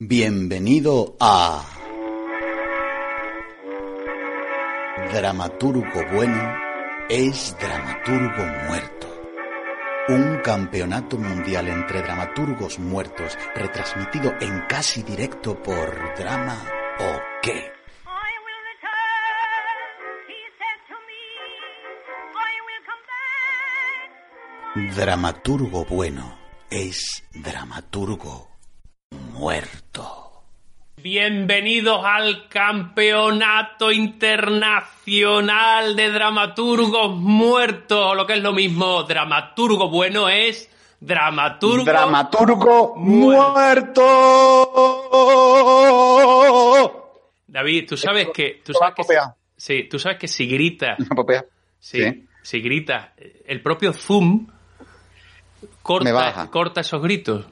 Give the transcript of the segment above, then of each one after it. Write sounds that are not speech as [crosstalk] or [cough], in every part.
Bienvenido a Dramaturgo bueno es dramaturgo muerto. Un campeonato mundial entre dramaturgos muertos retransmitido en casi directo por Drama o qué. Dramaturgo bueno es dramaturgo muerto. Bienvenidos al Campeonato Internacional de Dramaturgos Muertos, o lo que es lo mismo, dramaturgo bueno es dramaturgo. Dramaturgo Muerto. muerto. David, tú sabes que tú sabes que sí, tú sabes que si popea. sí, Sí. si gritas, el propio Zoom corta, corta esos gritos.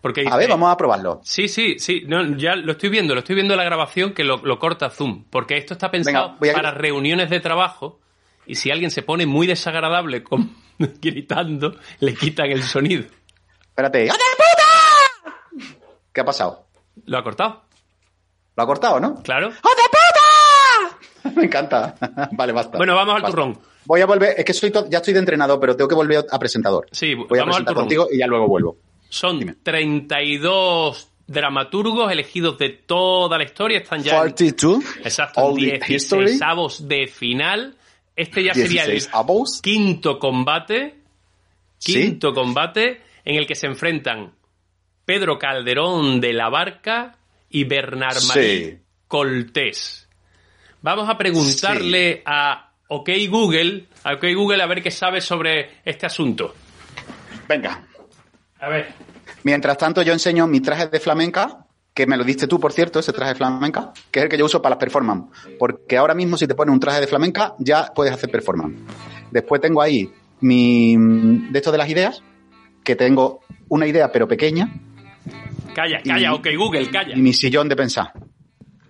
Porque A ver, vamos a probarlo. Sí, sí, sí. No, ya lo estoy viendo, lo estoy viendo en la grabación que lo, lo corta Zoom. Porque esto está pensado Venga, a- para reuniones de trabajo. Y si alguien se pone muy desagradable con- [laughs] gritando, le quitan el sonido. Espérate. ¡Hijo de puta! ¿Qué ha pasado? ¿Lo ha cortado? Lo ha cortado, ¿no? Claro. ¡Hijo de puta! [laughs] Me encanta. [laughs] vale, basta. Bueno, vamos al Basta. turrón. Voy a volver, es que soy to- ya estoy de entrenador, pero tengo que volver a presentador. Sí, Voy a vamos al presentar turrón. contigo y ya luego vuelvo. Son Dime. 32 dramaturgos elegidos de toda la historia. Están ya en, 42. exacto, All en the history. 16 de final. Este ya sería el 16 avos. quinto combate. Sí. Quinto combate en el que se enfrentan Pedro Calderón de la Barca y Bernard Marí Sí. Coltés. Vamos a preguntarle a OK Google, a OK Google a ver qué sabe sobre este asunto. Venga. A ver. Mientras tanto, yo enseño mi traje de flamenca, que me lo diste tú, por cierto, ese traje de flamenca, que es el que yo uso para las performance. Porque ahora mismo, si te pones un traje de flamenca, ya puedes hacer performance. Después tengo ahí mi. de esto de las ideas, que tengo una idea, pero pequeña, Calla, calla, Y- OK Google, calla. y mi sillón de pensar.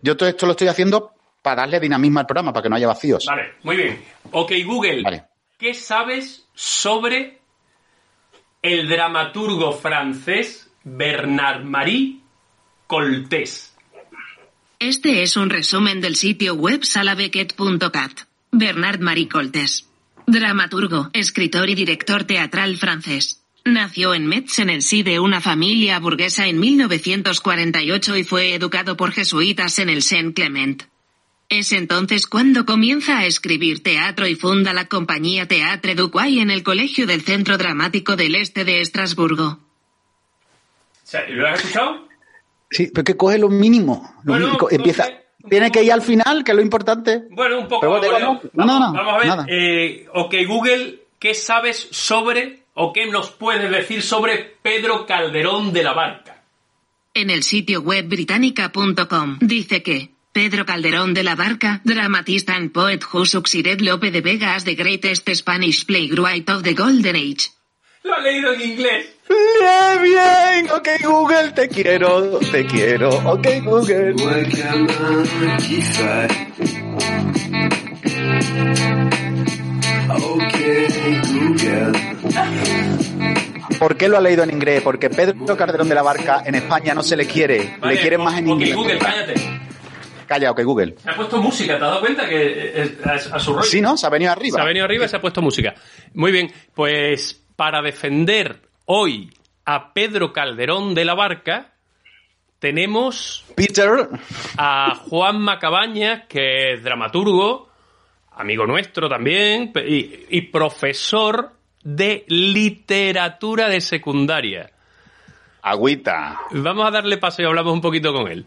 Yo todo esto lo estoy haciendo para darle dinamismo al programa, para que no haya vacíos. Vale, muy bien. OK Google, Vale. ¿qué sabes sobre el dramaturgo francés Bernard Marie Coltés? Este es un resumen del sitio web salabequet.cat. Bernard Marie Coltes. Dramaturgo, escritor y director teatral francés. Nació en Metz en el sí de una familia burguesa en 1948 y fue educado por jesuitas en el Saint Clement. Es entonces cuando comienza a escribir teatro y funda la compañía Teatre du Quai en el Colegio del Centro Dramático del Este de Estrasburgo. ¿Lo has escuchado? Sí, pero que coge lo mínimo. Lo Bueno, mínimo. coge- Empieza. Tiene que ir al final, que es lo importante. Bueno, un poco. Pero bueno, bueno, no, no, no, vamos a ver. nada. eh, ok, Google, ¿qué sabes sobre o qué nos puedes decir sobre Pedro Calderón de la Barca? En el sitio web británica.com dice que Pedro Calderón de la Barca, dramatista and poet who succeeded Lope de Vega as the greatest Spanish playwright of the Golden Age. Lo ha leído en inglés. Bien, bien, ok Google, te quiero, te quiero, ok Google. ¿Por qué lo ha leído en inglés? Porque Pedro Calderón de la Barca en España no se le quiere, Vale, le quieren más en ok, inglés. Google, cállate. Calla, ok Google. Se ha puesto música, ¿te has dado cuenta que a, a su rollo? Sí, ¿no? Se ha venido arriba. Se ha venido arriba y se ha puesto música. Muy bien, pues para defender hoy a Pedro Calderón de la Barca, tenemos Peter, a Juan Macabañas, que es dramaturgo, amigo nuestro también, y, y profesor de literatura de secundaria. agüita. Vamos a darle paso y hablamos un poquito con él.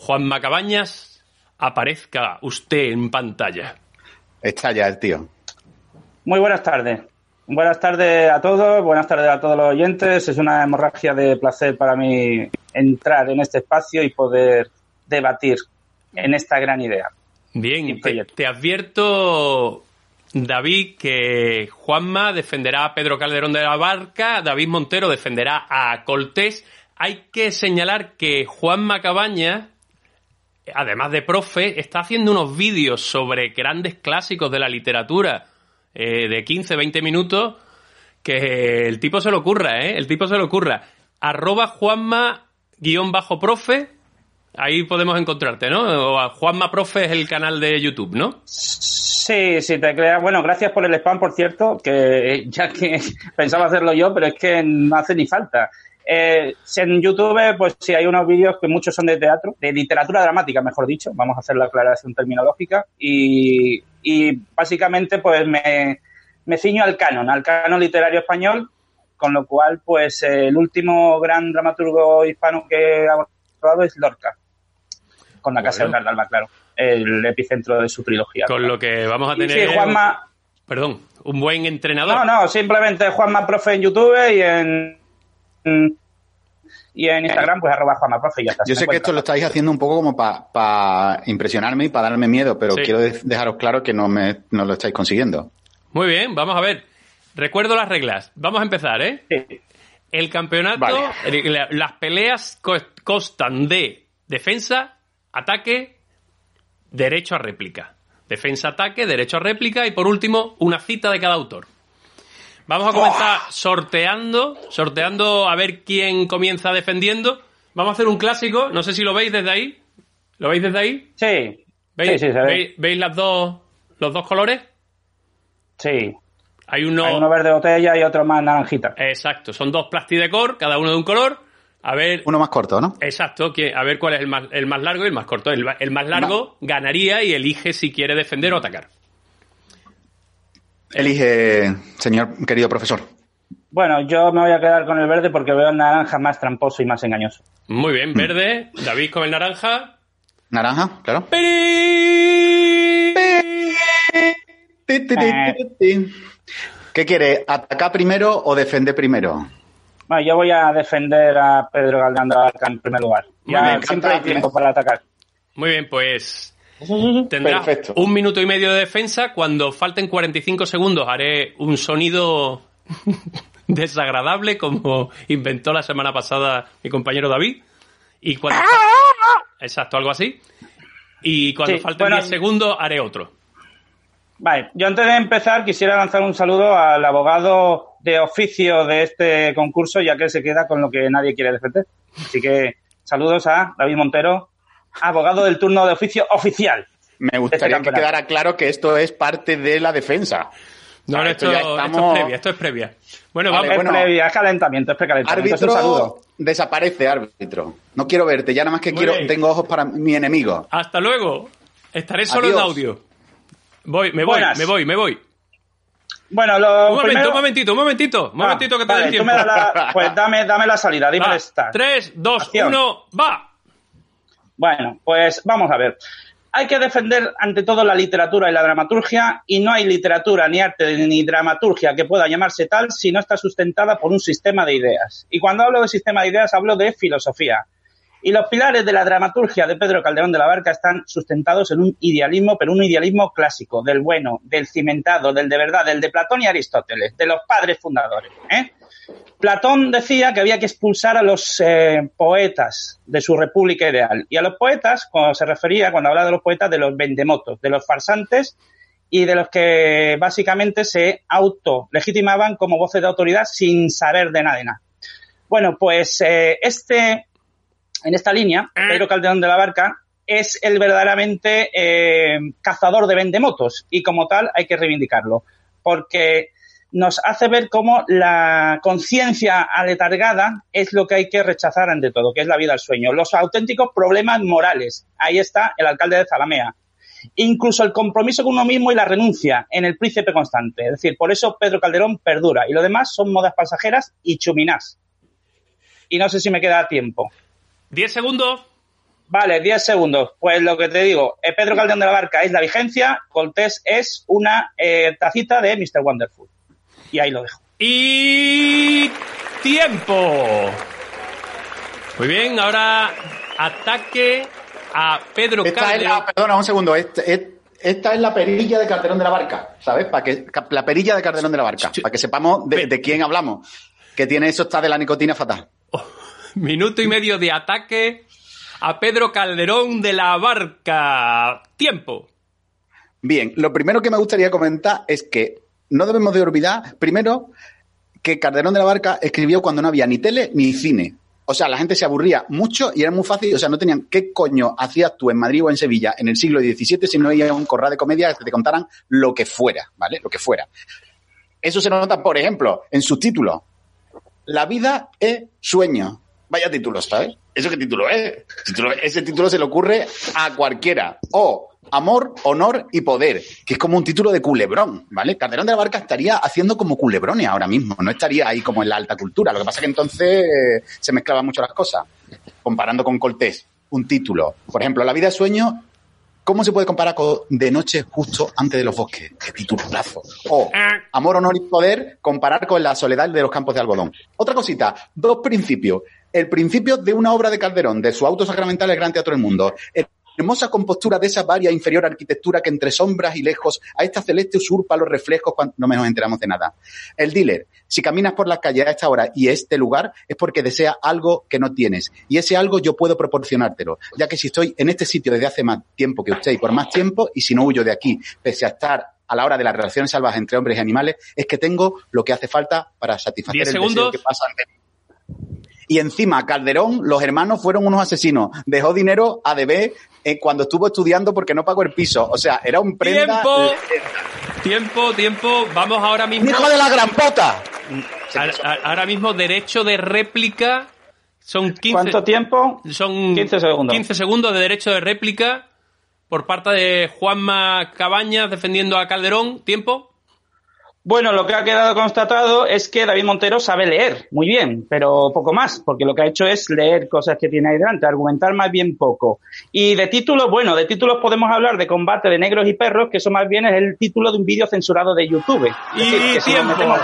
Juan Macabañas, aparezca usted en pantalla. Está ya el tío. Muy buenas tardes. Buenas tardes a todos, buenas tardes a todos los oyentes. Es una hemorragia de placer para mí entrar en este espacio y poder debatir en esta gran idea. Bien, te advierto, David, que Juanma defenderá a Pedro Calderón de la Barca, David Montero defenderá a Coltés. Hay que señalar que Juanma Cabaña, además de profe, está haciendo unos vídeos sobre grandes clásicos de la literatura eh, de 15, 20 minutos que el tipo se lo ocurra, ¿eh? El tipo se lo ocurra. Arroba Juanma guion bajo profe, ahí podemos encontrarte, ¿no? O Juanma Profe es el canal de YouTube, ¿no? Sí, sí, te creas. Bueno, gracias por el spam, por cierto, que ya que [laughs] pensaba hacerlo yo, pero es que no hace ni falta. Eh, en YouTube, pues sí, hay unos vídeos que muchos son de teatro, de literatura dramática, mejor dicho, vamos a hacer la aclaración terminológica, y, y básicamente pues me, me ciño al canon, al canon literario español, con lo cual pues el último gran dramaturgo hispano que ha abordado es Lorca, con la Casa de Alba, claro, el epicentro de su trilogía. Con lo que vamos a Y tener... sí, Juanma, Perdón, un buen entrenador. no, no, simplemente Juanma Profe en YouTube y en y en Instagram pues arroba Juanma Profe y ya está. Yo sé que esto lo estáis haciendo un poco como para impresionarme y para darme miedo, pero Sí. quiero de- dejaros claro que no, me, no lo estáis consiguiendo. Muy bien, vamos a ver. Recuerdo las reglas. Vamos a empezar, ¿eh? Sí. El campeonato, Vale. el- la- las peleas co- constan de defensa, ataque, derecho a réplica. Defensa, ataque, derecho a réplica y por último, una cita de cada autor. Vamos a comenzar sorteando, sorteando a ver quién comienza defendiendo. Vamos a hacer un clásico, no sé si lo veis desde ahí. ¿Lo veis desde ahí? Sí. ¿Veis, Sí, sí, se ve. ¿veis, veis las dos, los dos colores? Sí. Hay uno, Hay uno verde botella y otro más naranjita. Exacto, son dos plastidecor, cada uno de un color. A ver, Uno más corto, ¿no? exacto, que, a ver cuál es el más, el más largo y el más corto. El más largo ganaría y elige si quiere defender o atacar. Elige, señor querido profesor. Bueno, yo me voy a quedar con el verde porque veo el naranja más tramposo y más engañoso. Muy bien, verde, David con el naranja. Naranja, claro. Ti. ¿Qué quiere? ¿Atacar primero o defender primero? Bueno, yo voy a defender a Pedro Barca en primer lugar. Muy Ya bien, siempre hay tiempo para atacar. Muy bien, pues tendrás Perfecto. un minuto y medio de defensa. Cuando falten 45 segundos haré un sonido [laughs] desagradable como inventó la semana pasada mi compañero David. Y cuando... Exacto, algo así. Y cuando Sí, falten bueno, 10 segundos haré otro. Vale, yo antes de empezar quisiera lanzar un saludo al abogado de oficio de este concurso, ya que él se queda con lo que nadie quiere defender. Así que saludos a David Montero, abogado del turno de oficio oficial. Me gustaría que campeonato. quedara claro que esto es parte de la defensa. No, Ah, no, esto esto, ya esto estamos- es previa, esto es previa. Bueno, Vale, vamos. es bueno. previa, es calentamiento, es precalentamiento. Es un saludo. Árbitro, desaparece, árbitro. No quiero verte, ya nada más que Muy quiero, bien. tengo ojos para mi enemigo. Hasta luego. Estaré solo Adiós. en audio. Voy, me voy, Buenas. me voy, me voy. Bueno, lo Un momento, primero... un momentito, un momentito. Un momentito que te vale, dé el tú tiempo. me das la- pues dame, dame la salida, dime Va, el start. 3, 2, Acción. 1, va. Bueno, pues vamos a ver. Hay que defender ante todo la literatura y la dramaturgia y no hay literatura ni arte ni dramaturgia que pueda llamarse tal si no está sustentada por un sistema de ideas. Y cuando hablo de sistema de ideas hablo de filosofía. Y los pilares de la dramaturgia de Pedro Calderón de la Barca están sustentados en un idealismo, pero un idealismo clásico, del bueno, del cimentado, del de verdad, del de Platón y Aristóteles, de los padres fundadores. ¿eh? Platón decía que había que expulsar a los eh, poetas de su república ideal. Y a los poetas, cuando se refería, cuando hablaba de los poetas, de los vendemotos, de los farsantes y de los que básicamente se auto-legitimaban como voces de autoridad sin saber de nada de nada. Bueno, pues eh, este, en esta línea, Pedro Calderón de la Barca es el verdaderamente eh, cazador de vendemotos y como tal hay que reivindicarlo. Porque nos hace ver cómo la conciencia aletargada es lo que hay que rechazar ante todo, que es la vida al sueño. Los auténticos problemas morales. Ahí está el alcalde de Zalamea. Incluso el compromiso con uno mismo y la renuncia en el príncipe constante. Es decir, por eso Pedro Calderón perdura. Y lo demás son modas pasajeras y chuminás. Y no sé si me queda tiempo. 10 segundos. Vale, 10 segundos. Pues lo que te digo, eh, Pedro Calderón de la Barca es la vigencia, Cortés es una eh, tacita de Mr. Wonderful. Y ahí lo dejo. Y tiempo. Muy bien, ahora ataque a Pedro Esta es Calderón. la, perdona, un segundo. Esta, es- esta es la perilla de Calderón de la Barca, ¿sabes? Para que, la perilla de Calderón de la Barca, para que sepamos de, de quién hablamos. Que tiene eso está de la nicotina fatal. [laughs] Minuto y medio de ataque a Pedro Calderón de la Barca. Tiempo. Bien, lo primero que me gustaría comentar es que no debemos de olvidar, primero, que Calderón de la Barca escribió cuando no había ni tele ni cine. O sea, la gente se aburría mucho y era muy fácil. O sea, no tenían qué coño hacías tú en Madrid o en Sevilla en el siglo XVII si no ibas a un corral de comedia que te contaran lo que fuera, ¿vale? Lo que fuera. Eso se nota, por ejemplo, en sus títulos. La vida es sueño. Vaya título, ¿sabes? ¿Eso qué título es? Ese título se le ocurre a cualquiera. O Amor, Honor y Poder, que es como un título de culebrón, ¿vale? Calderón de la Barca estaría haciendo como culebrones ahora mismo, no estaría ahí como en la alta cultura. Lo que pasa es que entonces se mezclaban mucho las cosas. Comparando con Cortés, un título. Por ejemplo, La vida es sueño, ¿cómo se puede comparar con De noche justo antes de los bosques? ¡Qué titulazo! O Amor, honor y poder, comparar con la soledad de los campos de algodón. Otra cosita, dos principios. El principio de una obra de Calderón, de su auto sacramental El Gran Teatro del Mundo. El- Hermosa compostura de esa varia inferior arquitectura que entre sombras y lejos a esta celeste usurpa los reflejos cuando no nos enteramos de nada. El dealer, si caminas por la calle a esta hora y este lugar es porque desea algo que no tienes. Y ese algo yo puedo proporcionártelo, ya que si estoy en este sitio desde hace más tiempo que usted y por más tiempo, y si no huyo de aquí, pese a estar a la hora de las relaciones salvajes entre hombres y animales, es que tengo lo que hace falta para satisfacer el segundos. deseo que pasa ante mí. Y encima, Calderón, los hermanos fueron unos asesinos. Dejó dinero a deber eh, cuando estuvo estudiando porque no pagó el piso. O sea, era un prenda... Tiempo. Tiempo, tiempo. Vamos ahora mismo. ¡Hijo de la gran puta! a- a- ahora mismo derecho de réplica. Son 15. ¿Cuánto tiempo? Son 15 segundos. 15 segundos de derecho de réplica por parte de Juanma Cabañas defendiendo a Calderón. ¿Tiempo? Bueno, lo que ha quedado constatado es que David Montero sabe leer muy bien, pero poco más, porque lo que ha hecho es leer cosas que tiene ahí delante, argumentar más bien poco. Y de títulos, bueno, de títulos podemos hablar de combate de negros y perros, que eso más bien es el título de un vídeo censurado de YouTube. Y decir, que si nos tiempo. metemos-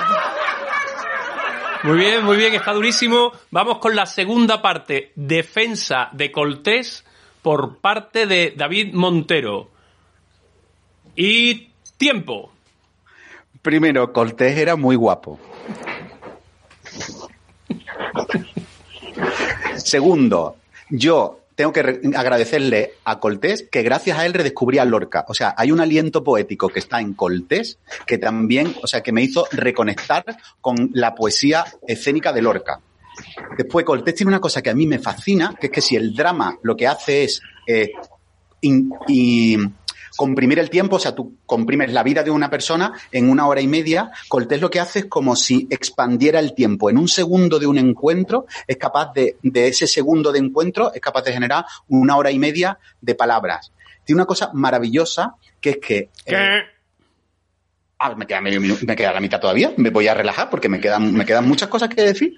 Muy bien, muy bien, está durísimo. Vamos con la segunda parte. Defensa de Coltés por parte de David Montero. Y tiempo. Primero, Cortés era muy guapo. Segundo, yo tengo que agradecerle a Cortés que gracias a él redescubrí a Lorca. O sea, hay un aliento poético que está en Cortés que también, o sea, que me hizo reconectar con la poesía escénica de Lorca. Después, Cortés tiene una cosa que a mí me fascina, que es que si el drama lo que hace es eh, comprimir el tiempo, o sea, tú comprimes la vida de una persona en una hora y media, Cortés lo que hace es como si expandiera el tiempo. En un segundo de un encuentro, es capaz de, de ese segundo de encuentro, es capaz de generar una hora y media de palabras. Tiene una cosa maravillosa, que es que... eh, Ah, me queda, medio minuto- me queda la mitad todavía. Me voy a relajar porque me quedan, me quedan muchas cosas que decir.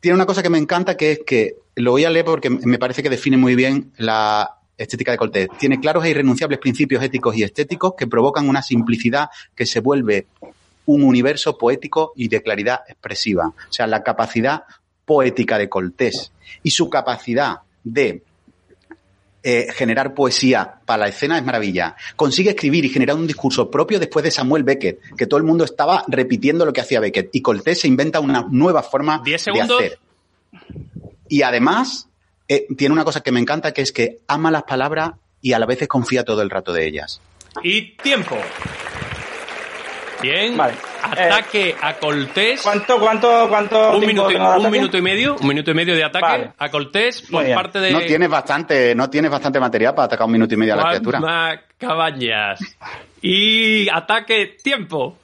Tiene una cosa que me encanta que es que lo voy a leer porque me parece que define muy bien la estética de Cortés. Tiene claros e irrenunciables principios éticos y estéticos que provocan una simplicidad que se vuelve un universo poético y de claridad expresiva. O sea, la capacidad poética de Cortés y su capacidad de eh, generar poesía para la escena es maravilla. Consigue escribir y generar un discurso propio después de Samuel Beckett, que todo el mundo estaba repitiendo lo que hacía Beckett. Y Cortés se inventa una nueva forma de hacer. Y además, eh, tiene una cosa que me encanta, que es que ama las palabras y a la vez confía todo el rato de ellas. Y tiempo. Bien. Vale. Ataque a Coltés. ¿Cuánto, cuánto, cuánto Un minuto, un y medio. Un minuto y medio de ataque Vale. a Coltés por Muy bien. parte de No tienes bastante, no tienes bastante material para atacar un minuto y medio a la criatura. Cabañas. Y ataque tiempo.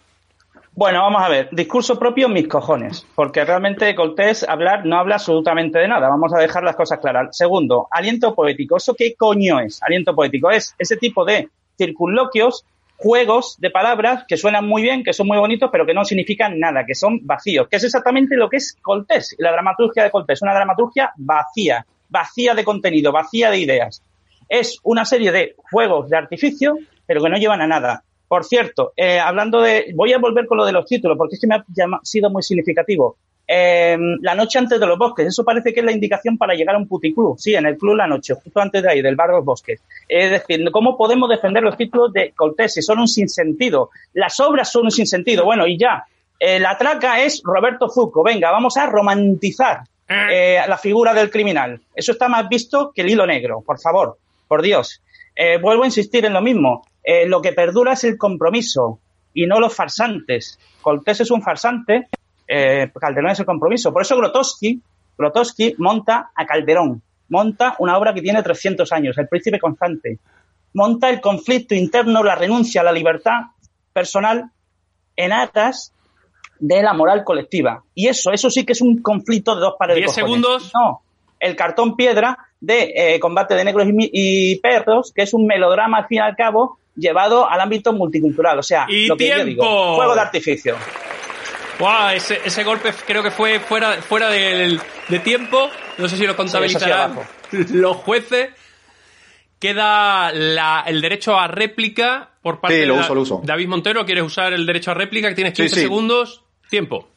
Bueno, vamos a ver. Discurso propio, mis cojones. Porque realmente Cortés hablar no habla absolutamente de nada. Vamos a dejar las cosas claras. Segundo, aliento poético. ¿Eso qué coño es? Aliento poético es ese tipo de circunloquios, juegos de palabras que suenan muy bien, que son muy bonitos, pero que no significan nada, que son vacíos. Que es exactamente lo que es Cortés. La dramaturgia de Cortés. Una dramaturgia vacía. Vacía de contenido, vacía de ideas. Es una serie de juegos de artificio, pero que no llevan a nada. Por cierto, eh, hablando de. Voy a volver con lo de los títulos, porque es que me ha sido muy significativo. Eh, la noche antes de los bosques, eso parece que es la indicación para llegar a un puticlub. Sí, en el club La Noche, justo antes de ahí, del bar de los bosques. Es decir, ¿cómo podemos defender los títulos de Cortés si son un sinsentido? Las obras son un sinsentido. Bueno, y ya. Eh, la traca es Roberto Zucco. Venga, vamos a romantizar eh, la figura del criminal. Eso está más visto que el hilo negro, por favor, por Dios. Eh, vuelvo a insistir en lo mismo. Eh, lo que perdura es el compromiso y no los farsantes. Cortés es un farsante, eh, Calderón es el compromiso. Por eso Grotowski, Grotowski monta a Calderón, monta una obra que tiene 300 años, El Príncipe Constante, monta el conflicto interno, la renuncia a la libertad personal en aras de la moral colectiva. Y eso, eso sí que es un conflicto de dos pares de segundos. No, el cartón piedra de eh, combate de negros y, y perros, que es un melodrama al fin y al cabo llevado al ámbito multicultural. O sea, Y lo que yo tiempo. digo, fuego de artificio. Guau, ese, ese golpe creo que fue fuera, fuera del, de tiempo. No sé si lo contabilizarán los jueces. Queda la- el derecho a réplica por parte Sí, lo de uso, lo uso. David Montero. ¿Quieres usar el derecho a réplica? Tienes Sí, 15 sí. segundos. Tiempo.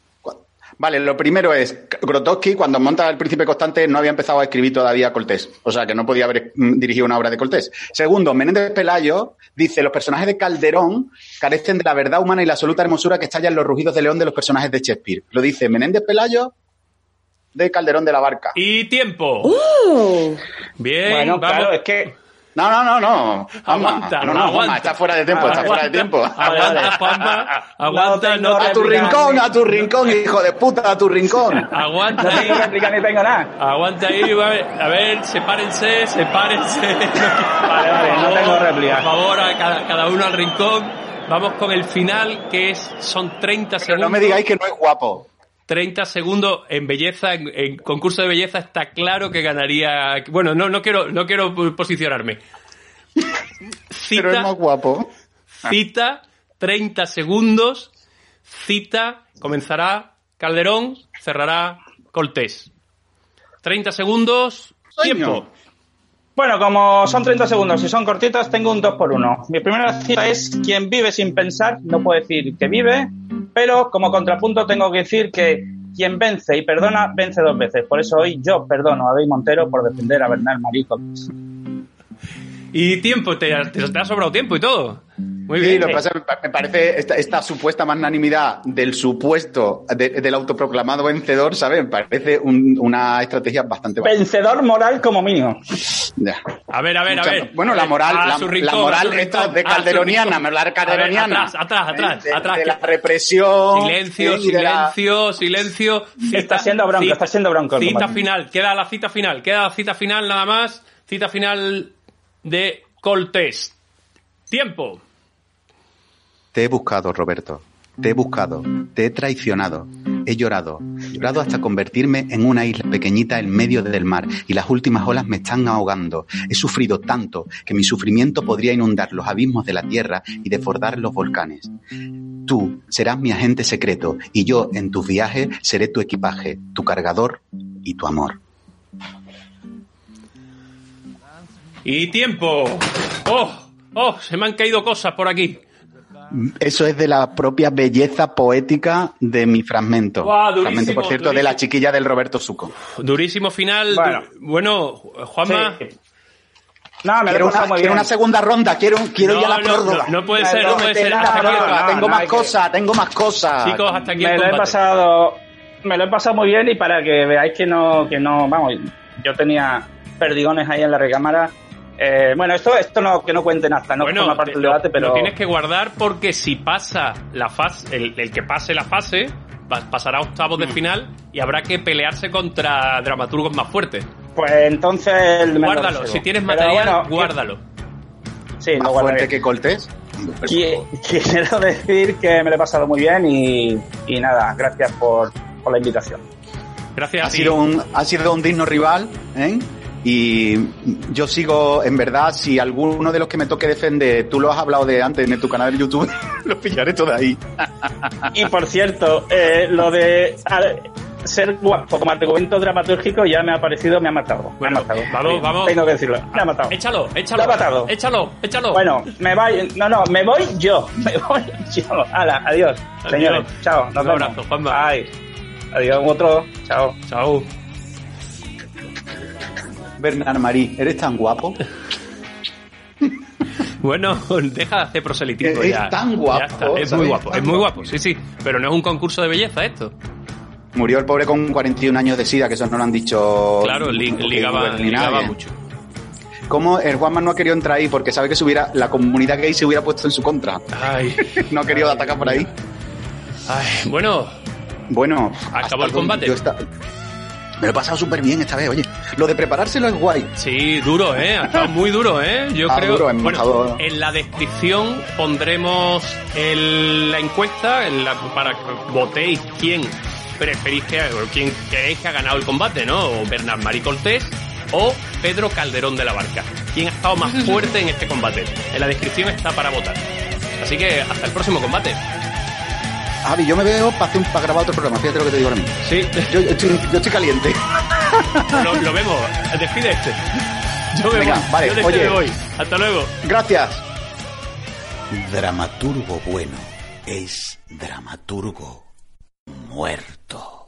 Vale, lo primero es, Grotowski, cuando monta el Príncipe Constante, no había empezado a escribir todavía Cortés. O sea, que no podía haber mm, dirigido una obra de Cortés. Segundo, Menéndez Pelayo dice, los personajes de Calderón carecen de la verdad humana y la absoluta hermosura que estallan los rugidos de león de los personajes de Shakespeare. Lo dice Menéndez Pelayo de Calderón de la Barca. Y tiempo. Bien, bueno, vamos. claro, es que No, no, no, no. Aguanta, no, no, aguanta. Juanma, está fuera de tiempo, está fuera de tiempo. [laughs] Aguanta, Juanma. Aguanta, no, A tu rincón, a tu rincón, hijo de puta, a tu rincón. [laughs] Aguanta no ahí. ni tengo nada. Aguanta ahí, a ver, a ver, sepárense, sepárense. [laughs] Vale, vale, Por no favor, tengo réplica. Por favor, a cada, cada uno al rincón. Vamos con el final, que es son 30 Pero segundos. no me digáis que no es guapo. 30 segundos en belleza, en, en concurso de belleza está claro que ganaría. Bueno, no, no quiero, no quiero posicionarme. Pero es Cita, más guapo. cita, 30 segundos. Cita, comenzará Calderón, cerrará Cortés. 30 segundos, tiempo. Bueno, como son 30 segundos y son cortitas, tengo un 2 por 1 Mi primera cita es quien vive sin pensar no puede decir que vive, pero como contrapunto tengo que decir que quien vence y perdona, vence dos veces. Por eso hoy yo perdono a David Montero por defender a Bernal Marico. Y tiempo, te, te- te ha sobrado tiempo y todo. Muy Sí, bien. lo que pasa es que me pa- me parece esta, esta supuesta magnanimidad del supuesto, de- del autoproclamado vencedor, ¿sabes? Me parece un- una estrategia bastante buena. Vencedor moral como mínimo. Ya. A ver, a ver, a ver. Bueno, A la ver, moral, la, moral esta rincón, de calderoniana, me hablar ver, calderoniana. atrás, atrás, atrás, ¿eh? de, atrás. de la represión. Silencio, ¿eh? la- silencio, silencio. Está siendo bronco, está siendo bronco Cita final, queda la cita final, queda la cita final nada más. Cita final de Coltés. Tiempo. Te he buscado, Roberto. Te he buscado. Te he traicionado. He llorado. Llorado hasta convertirme en una isla pequeñita en medio del mar y las últimas olas me están ahogando. He sufrido tanto que mi sufrimiento podría inundar los abismos de la tierra y desbordar los volcanes. Tú serás mi agente secreto y yo en tus viajes seré tu equipaje, tu cargador y tu amor. Y tiempo. Oh, oh, se me han caído cosas por aquí. Eso es de la propia belleza poética de mi fragmento. Guau, durísimo, fragmento, por cierto, de la chiquilla del Roberto Suco. Durísimo final. Bueno. Du- bueno Juanma. Sí. No, me lo he Quiero pasado una, quiero una segunda ronda, quiero, quiero No, ya la no, prórroga. no, no puede ser, no no, puede ser. Hasta prórroga, tengo no, más que- cosas, tengo más cosas. Chicos, hasta aquí el me lo he pasado me lo he pasado muy bien y para que veáis que no que no vamos yo tenía perdigones ahí en la recámara Eh, bueno esto esto no que no cuenten hasta no bueno, forma parte te- del lo- debate pero lo tienes que guardar porque si pasa la fase, el, el que pase la fase, pa- pasará a octavos Mm. de final y habrá que pelearse contra dramaturgos más fuertes. pues entonces Guárdalo, si tienes material, bueno, guárdalo. sí Más lo guardaré. fuerte que Coltés. Qui- Quiero decir que me lo he pasado muy bien y, y nada, gracias por, por la invitación. Gracias Ha a ti. sido, un, ha sido un digno rival, ¿eh? Y yo sigo, en verdad, si alguno de los que me toque defender, tú lo has hablado de antes en tu canal de YouTube, [laughs] lo pillaré todo ahí. Y por cierto, eh, lo de ser guapo como argumento dramatúrgico ya me ha parecido, me ha matado. Bueno, me ha matado. vamos, vamos. Tengo que decirlo, me ha matado. Échalo, échalo. Lo ha matado. Échalo, échalo. Bueno, me voy, no, no, me voy yo, [laughs] me voy yo. Hala, adiós, Adiós. señores, chao, nos Un vemos. abrazo, Juanma. Ay, adiós, otro, chao. Chao. Bernard Marí, ¿eres tan guapo? Bueno, [laughs] deja de hacer proselitismo Es ya. tan guapo, Ya está, Es ¿sabes? muy guapo, es muy guapo. sí, sí. Pero no es un concurso de belleza esto. Murió el pobre con 41 años de sida, que eso no lo han dicho. Claro, li- ligaba, ligaba mucho. ¿Cómo el Juanma no ha querido entrar ahí? Porque sabe que se hubiera, la comunidad gay se hubiera puesto en su contra. Ay, [laughs] No ha querido atacar por ahí. ay, bueno, Bueno, Acabó el combate. yo Me lo he pasado súper bien esta vez, oye. Lo de preparárselo es guay. Sí, duro, ¿eh? Ha estado muy duro, ¿eh? Yo Ah, creo. duro, bueno, en la descripción pondremos el- la encuesta en la- para que votéis quién preferís que o quién creéis que ha ganado el combate, ¿no? O Bernard Marí Cortés o Pedro Calderón de la Barca. ¿Quién ha estado más [laughs] fuerte en este combate? En la descripción está para votar. Así que hasta el próximo combate. Javi, yo me veo para, hacer un- para grabar otro programa, fíjate lo que te digo ahora mismo. Sí, Yo, yo estoy, yo estoy caliente. lo, lo vemos. Despide este. Yo me Venga, voy. vale, Yo de este oye. me voy. Hasta luego. Gracias. Dramaturgo bueno es dramaturgo muerto.